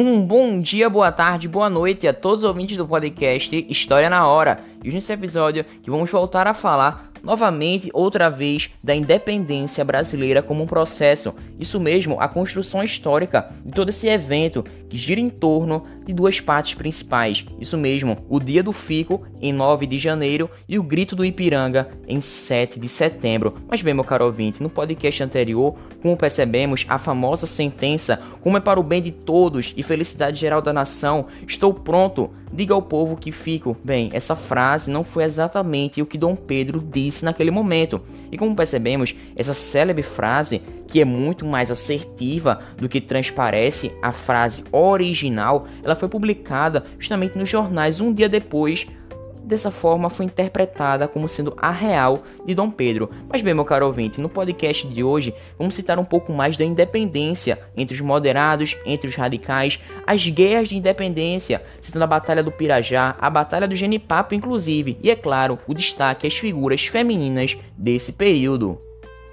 Um bom dia, boa tarde, boa noite a todos os ouvintes do podcast História na Hora. E nesse episódio que vamos voltar a falar novamente, outra vez, da independência brasileira como um processo. Isso mesmo, a construção histórica de todo esse evento que gira em torno de duas partes principais. Isso mesmo, o Dia do Fico, em 9 de janeiro, e o Grito do Ipiranga, em 7 de setembro. Mas bem, meu caro ouvinte, no podcast anterior, como percebemos, a famosa sentença, como é para o bem de todos e felicidade geral da nação, estou pronto, diga ao povo que fico. Bem, essa frase não foi exatamente o que Dom Pedro disse naquele momento. E como percebemos, essa célebre frase, que é muito mais assertiva do que transparece a frase original, ela foi publicada justamente nos jornais um dia depois dessa forma foi interpretada como sendo a real de Dom Pedro. Mas bem, meu caro ouvinte, no podcast de hoje vamos citar um pouco mais da independência entre os moderados, entre os radicais, as guerras de independência, citando a Batalha do Pirajá, a Batalha do Genipapo, inclusive, e é claro, o destaque às figuras femininas desse período.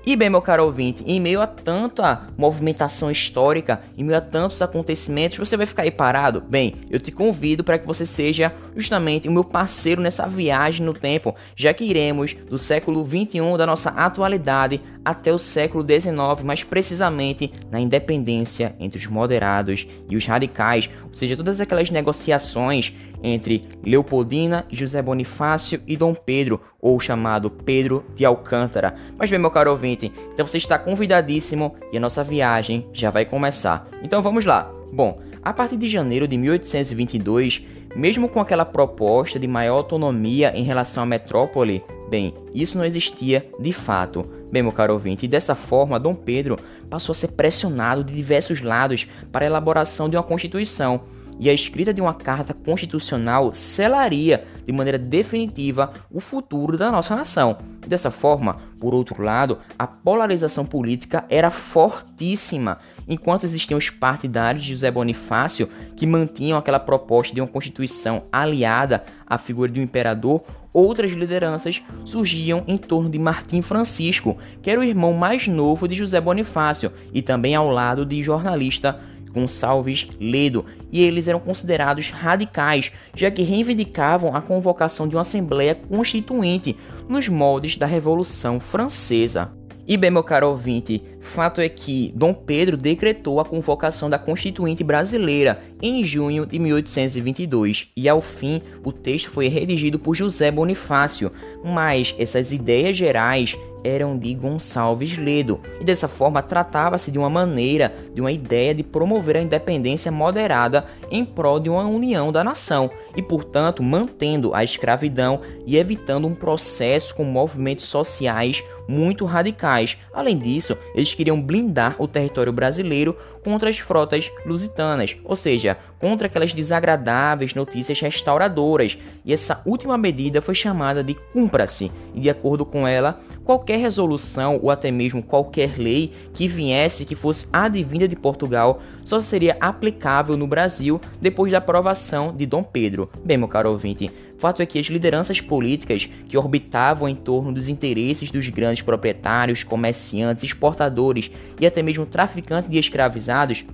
E bem, meu caro ouvinte, em meio a tanta movimentação histórica, em meio a tantos acontecimentos, você vai ficar aí parado? Bem, eu te convido para que você seja justamente o meu parceiro nessa viagem no tempo, já que iremos do século 21 da nossa atualidade até o século 19, mais precisamente na independência entre os moderados e os radicais, ou seja, todas aquelas negociações entre Leopoldina, José Bonifácio e Dom Pedro, ou chamado Pedro de Alcântara. Mas bem, meu caro ouvinte, então você está convidadíssimo e a nossa viagem já vai começar. Então vamos lá. Bom, a partir de janeiro de 1822, mesmo com aquela proposta de maior autonomia em relação à metrópole, bem, isso não existia de fato. Bem, meu caro ouvinte, e dessa forma, Dom Pedro passou a ser pressionado de diversos lados para a elaboração de uma constituição e a escrita de uma carta constitucional selaria de maneira definitiva o futuro da nossa nação. Dessa forma, por outro lado, a polarização política era fortíssima, enquanto existiam os partidários de José Bonifácio que mantinham aquela proposta de uma constituição aliada à figura de um imperador, outras lideranças surgiam em torno de Martim Francisco, que era o irmão mais novo de José Bonifácio e também ao lado de jornalista Gonçalves Ledo, e eles eram considerados radicais, já que reivindicavam a convocação de uma Assembleia Constituinte nos moldes da Revolução Francesa. E bem, meu caro ouvinte, fato é que Dom Pedro decretou a convocação da Constituinte Brasileira em junho de 1822, e ao fim o texto foi redigido por José Bonifácio, mas essas ideias gerais eram de Gonçalves Ledo, e dessa forma tratava-se de uma maneira, de uma ideia de promover a independência moderada em prol de uma união da nação, e portanto mantendo a escravidão e evitando um processo com movimentos sociais muito radicais. Além disso, eles queriam blindar o território brasileiro contra as frotas lusitanas, ou seja, contra aquelas desagradáveis notícias restauradoras. E essa última medida foi chamada de cumpra-se, e de acordo com ela, qualquer resolução ou até mesmo qualquer lei que viesse que fosse advinda de Portugal só seria aplicável no Brasil depois da aprovação de Dom Pedro. Bem, meu caro ouvinte, Fato é que as lideranças políticas que orbitavam em torno dos interesses dos grandes proprietários, comerciantes, exportadores e até mesmo traficantes de escravizados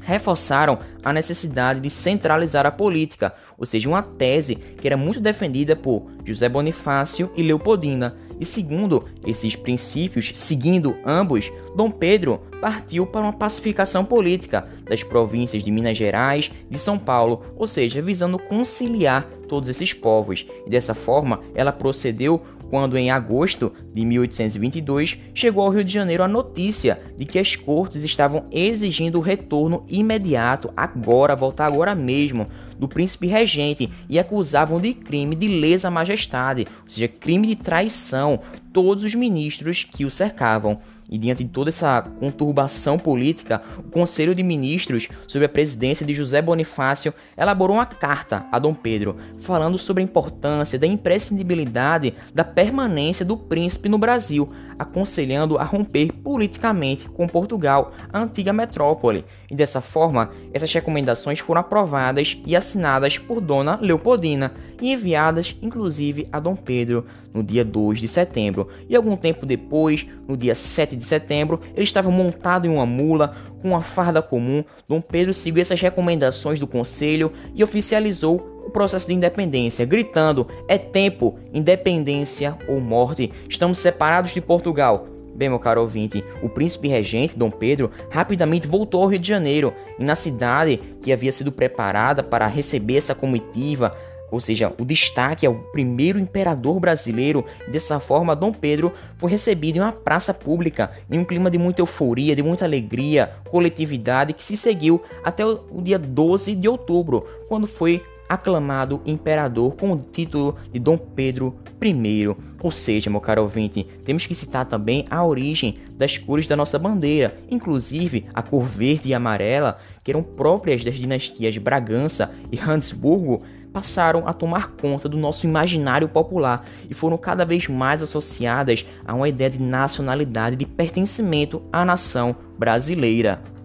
reforçaram a necessidade de centralizar a política, ou seja, uma tese que era muito defendida por José Bonifácio e Leopoldina. E segundo esses princípios, seguindo ambos, Dom Pedro partiu para uma pacificação política das províncias de Minas Gerais e de São Paulo, ou seja, visando conciliar todos esses povos. E dessa forma, ela procedeu quando em agosto de 1822 chegou ao Rio de Janeiro a notícia de que as cortes estavam exigindo o retorno imediato, agora, voltar agora mesmo, do príncipe regente e acusavam de crime de lesa majestade, ou seja, crime de traição, todos os ministros que o cercavam. E diante de toda essa conturbação política, o Conselho de Ministros, sob a presidência de José Bonifácio, elaborou uma carta a Dom Pedro, falando sobre a importância da imprescindibilidade da permanência do príncipe no Brasil, aconselhando a romper politicamente com Portugal, a antiga metrópole. E dessa forma, essas recomendações foram aprovadas e assinadas por Dona Leopoldina e enviadas inclusive a Dom Pedro no dia 2 de setembro. E algum tempo depois, no dia 7 de setembro, ele estava montado em uma mula com uma farda comum. Dom Pedro seguiu essas recomendações do conselho e oficializou o processo de independência, gritando: "É tempo, independência ou morte. Estamos separados de Portugal." Bem, meu caro ouvinte, o príncipe regente, Dom Pedro, rapidamente voltou ao Rio de Janeiro e na cidade que havia sido preparada para receber essa comitiva, ou seja, o destaque ao primeiro imperador brasileiro. Dessa forma, Dom Pedro foi recebido em uma praça pública, em um clima de muita euforia, de muita alegria, coletividade, que se seguiu até o dia 12 de outubro, quando foi aclamado imperador com o título de Dom Pedro I. Ou seja, meu caro ouvinte, temos que citar também a origem das cores da nossa bandeira, inclusive a cor verde e amarela, que eram próprias das dinastias Bragança e Habsburgo, passaram a tomar conta do nosso imaginário popular e foram cada vez mais associadas a uma ideia de nacionalidade, de pertencimento à nação brasileira.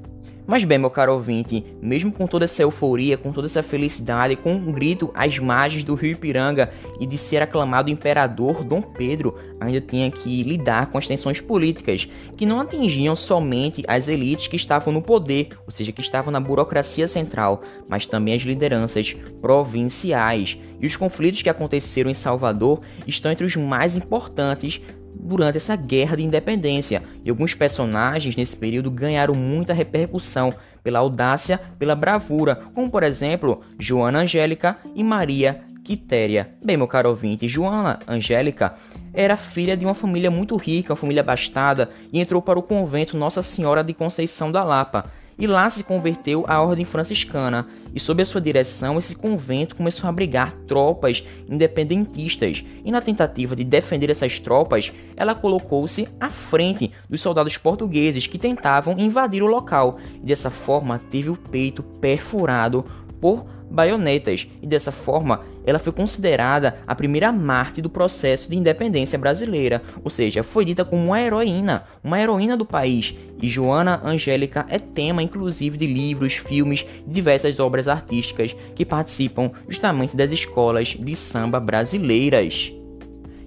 Mas bem, meu caro ouvinte, mesmo com toda essa euforia, com toda essa felicidade, com um grito às margens do rio Ipiranga e de ser aclamado imperador Dom Pedro, ainda tinha que lidar com as tensões políticas, que não atingiam somente as elites que estavam no poder, ou seja, que estavam na burocracia central, mas também as lideranças provinciais. E os conflitos que aconteceram em Salvador estão entre os mais importantes durante essa guerra de independência, e alguns personagens nesse período ganharam muita repercussão pela audácia, pela bravura, como por exemplo Joana Angélica e Maria Quitéria. Bem, meu caro ouvinte, Joana Angélica era filha de uma família muito rica, uma família abastada, e entrou para o convento Nossa Senhora de Conceição da Lapa e lá se converteu à ordem franciscana, e sob a sua direção esse convento começou a abrigar tropas independentistas, e na tentativa de defender essas tropas, ela colocou-se à frente dos soldados portugueses que tentavam invadir o local, e dessa forma teve o peito perfurado por baionetas, e dessa forma ela foi considerada a primeira Marte do processo de independência brasileira, ou seja, foi dita como uma heroína, uma heroína do país. E Joana Angélica é tema inclusive de livros, filmes e diversas obras artísticas que participam justamente das escolas de samba brasileiras.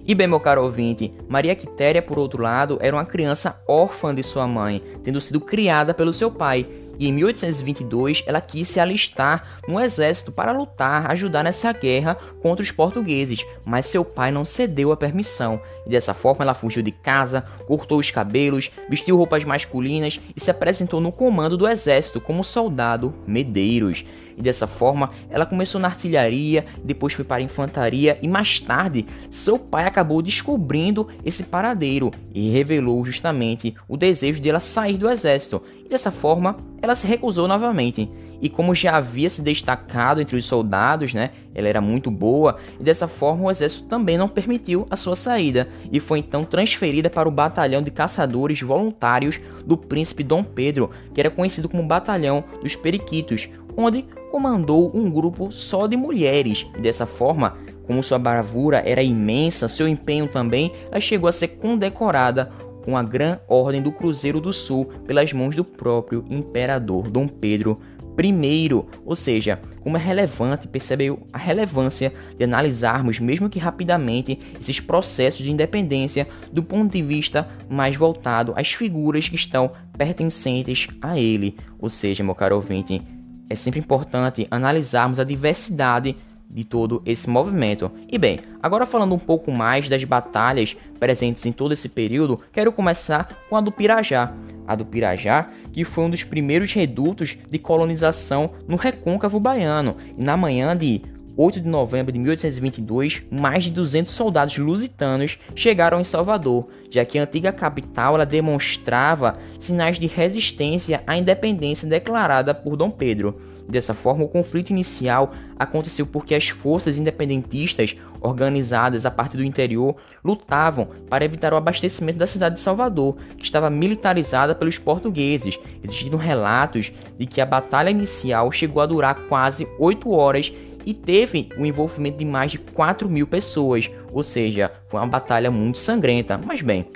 E bem, meu caro ouvinte, Maria Quitéria, por outro lado, era uma criança órfã de sua mãe, tendo sido criada pelo seu pai, e em 1822 ela quis se alistar no exército para lutar, ajudar nessa guerra contra os portugueses, mas seu pai não cedeu a permissão, e dessa forma ela fugiu de casa, cortou os cabelos, vestiu roupas masculinas e se apresentou no comando do exército como soldado Medeiros e dessa forma ela começou na artilharia, depois foi para a infantaria e mais tarde seu pai acabou descobrindo esse paradeiro e revelou justamente o desejo dela sair do exército. E dessa forma ela se recusou novamente. E como já havia se destacado entre os soldados, né, ela era muito boa, e dessa forma o exército também não permitiu a sua saída, e foi então transferida para o batalhão de caçadores voluntários do príncipe Dom Pedro, que era conhecido como Batalhão dos Periquitos, onde comandou um grupo só de mulheres. E dessa forma, como sua bravura era imensa, seu empenho também, ela chegou a ser condecorada com a Gran Ordem do Cruzeiro do Sul pelas mãos do próprio imperador Dom Pedro I. Ou seja, como é relevante, percebeu a relevância de analisarmos, mesmo que rapidamente, esses processos de independência do ponto de vista mais voltado às figuras que estão pertencentes a ele. Ou seja, meu caro ouvinte, é sempre importante analisarmos a diversidade de todo esse movimento. E bem, agora falando um pouco mais das batalhas presentes em todo esse período, quero começar com a do Pirajá. A do Pirajá, que foi um dos primeiros redutos de colonização no recôncavo baiano, e na manhã de 8 de novembro de 1822, mais de 200 soldados lusitanos chegaram em Salvador, já que a antiga capital ela demonstrava sinais de resistência à independência declarada por Dom Pedro. Dessa forma, o conflito inicial aconteceu porque as forças independentistas, organizadas a partir do interior, lutavam para evitar o abastecimento da cidade de Salvador, que estava militarizada pelos portugueses, existindo relatos de que a batalha inicial chegou a durar quase 8 horas e teve o envolvimento de mais de 4 mil pessoas, ou seja, foi uma batalha muito sangrenta. Mas bem,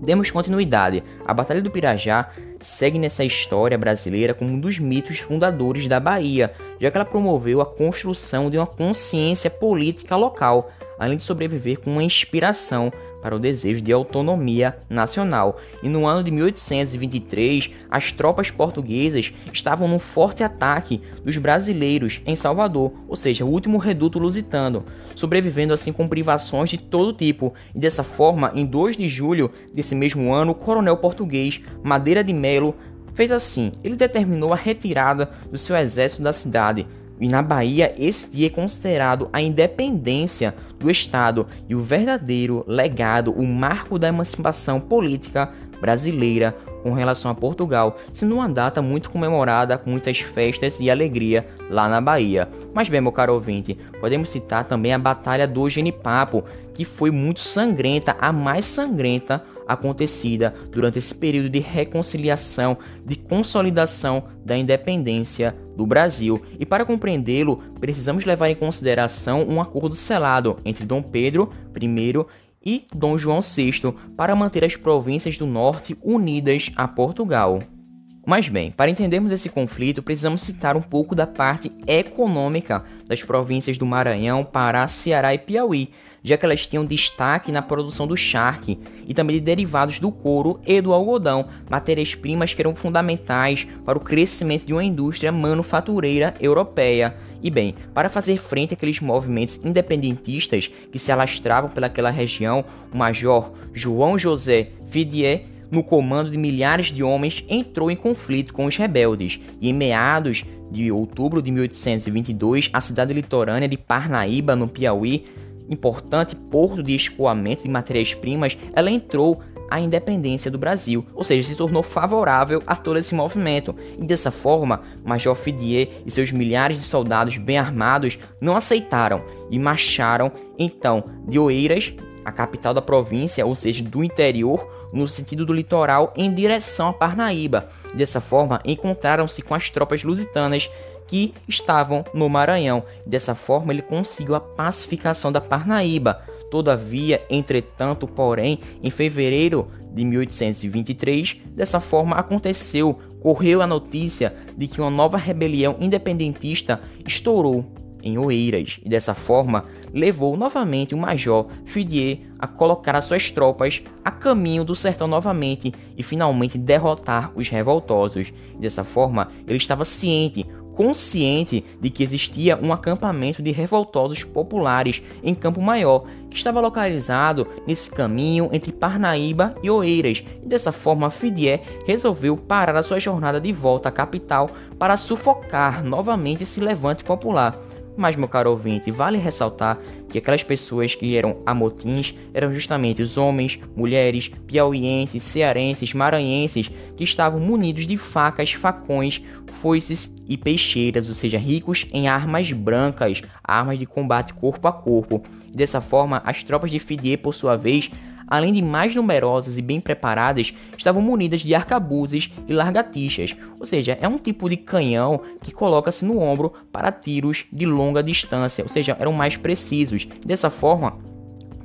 Demos continuidade. A Batalha do Pirajá segue nessa história brasileira como um dos mitos fundadores da Bahia, já que ela promoveu a construção de uma consciência política local, além de sobreviver com uma inspiração para o desejo de autonomia nacional. E no ano de 1823, as tropas portuguesas estavam num forte ataque dos brasileiros em Salvador, ou seja, o último reduto lusitano, sobrevivendo assim com privações de todo tipo. E dessa forma, em 2 de julho desse mesmo ano, o coronel português Madeira de Melo fez assim: ele determinou a retirada do seu exército da cidade, e na Bahia, esse dia é considerado a independência do Estado e o verdadeiro legado, o marco da emancipação política brasileira com relação a Portugal, sendo uma data muito comemorada com muitas festas e alegria lá na Bahia. Mas bem, meu caro ouvinte, podemos citar também a Batalha do Genipapo, que foi muito sangrenta, a mais sangrenta acontecida durante esse período de reconciliação, de consolidação da independência do Brasil. E para compreendê-lo, precisamos levar em consideração um acordo selado entre Dom Pedro I e Dom João VI para manter as províncias do norte unidas a Portugal. Mas bem, para entendermos esse conflito, precisamos citar um pouco da parte econômica das províncias do Maranhão, Pará, Ceará e Piauí, já que elas tinham destaque na produção do charque e também de derivados do couro e do algodão, matérias-primas que eram fundamentais para o crescimento de uma indústria manufatureira europeia. E bem, para fazer frente àqueles movimentos independentistas que se alastravam pelaquela região, o major João José Fidier no comando de milhares de homens, entrou em conflito com os rebeldes e, em meados de outubro de 1822, a cidade litorânea de Parnaíba, no Piauí, importante porto de escoamento de matérias-primas, ela entrou a independência do Brasil, ou seja, se tornou favorável a todo esse movimento. E dessa forma, Major Fidier e seus milhares de soldados bem armados não aceitaram e marcharam então de Oeiras, a capital da província, ou seja, do interior, no sentido do litoral em direção a Parnaíba. Dessa forma, encontraram-se com as tropas lusitanas que estavam no Maranhão. Dessa forma, ele conseguiu a pacificação da Parnaíba. Todavia, entretanto, porém, em fevereiro de 1823, dessa forma aconteceu, correu a notícia de que uma nova rebelião independentista estourou em Oeiras e dessa forma levou novamente o Major Fidier a colocar as suas tropas a caminho do sertão novamente e finalmente derrotar os revoltosos. E dessa forma, ele estava ciente, consciente de que existia um acampamento de revoltosos populares em Campo Maior, que estava localizado nesse caminho entre Parnaíba e Oeiras. E dessa forma, Fidier resolveu parar a sua jornada de volta à capital para sufocar novamente esse levante popular. Mas, meu caro ouvinte, vale ressaltar que aquelas pessoas que eram amotins eram justamente os homens, mulheres, piauienses, cearenses, maranhenses que estavam munidos de facas, facões, foices e peixeiras, ou seja, ricos em armas brancas, armas de combate corpo a corpo. dessa forma, as tropas de Fidier, por sua vez, além de mais numerosas e bem preparadas, estavam munidas de arcabuzes e largatixas, ou seja, é um tipo de canhão que coloca-se no ombro para tiros de longa distância, ou seja, eram mais precisos. Dessa forma,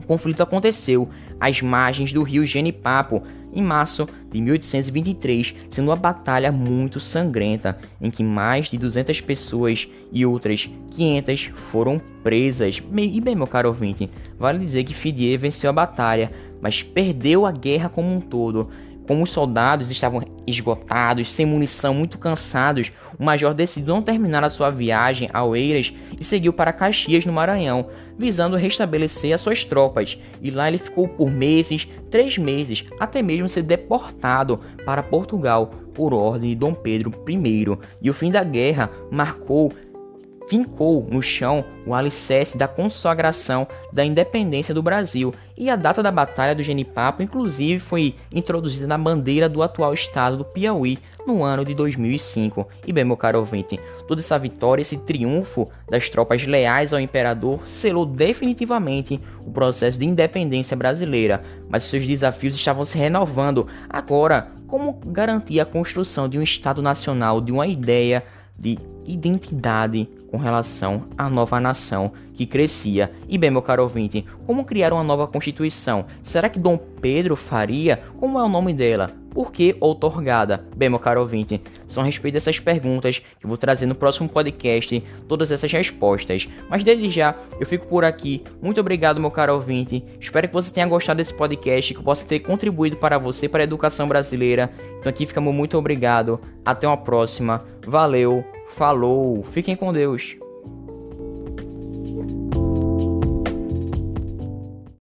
o conflito aconteceu às margens do rio Genipapo, em março de 1823, sendo uma batalha muito sangrenta, em que mais de 200 pessoas e outras 500 foram presas. E bem, meu caro ouvinte, vale dizer que Fidier venceu a batalha, mas perdeu a guerra como um todo. Como os soldados estavam esgotados, sem munição, muito cansados, o major decidiu não terminar a sua viagem a Oeiras e seguiu para Caxias, no Maranhão, visando restabelecer as suas tropas. E lá ele ficou por meses, três meses, até mesmo ser deportado para Portugal por ordem de Dom Pedro I. E o fim da guerra marcou fincou no chão o alicerce da consagração da independência do Brasil, e a data da Batalha do Genipapo, inclusive, foi introduzida na bandeira do atual estado do Piauí no ano de 2005. E bem, meu caro ouvinte, toda essa vitória, esse triunfo das tropas leais ao imperador selou definitivamente o processo de independência brasileira, mas seus desafios estavam se renovando. Agora, como garantir a construção de um Estado nacional, de uma ideia de identidade com relação à nova nação que crescia. E bem, meu caro ouvinte, como criar uma nova Constituição? Será que Dom Pedro faria? Como é o nome dela? Por que outorgada? Bem, meu caro ouvinte, são a respeito dessas perguntas que vou trazer no próximo podcast todas essas respostas. Mas desde já, eu fico por aqui. Muito obrigado, meu caro ouvinte. Espero que você tenha gostado desse podcast, que eu possa ter contribuído para você, para a educação brasileira. Então aqui fica meu muito obrigado. Até uma próxima. Valeu, falou, fiquem com Deus.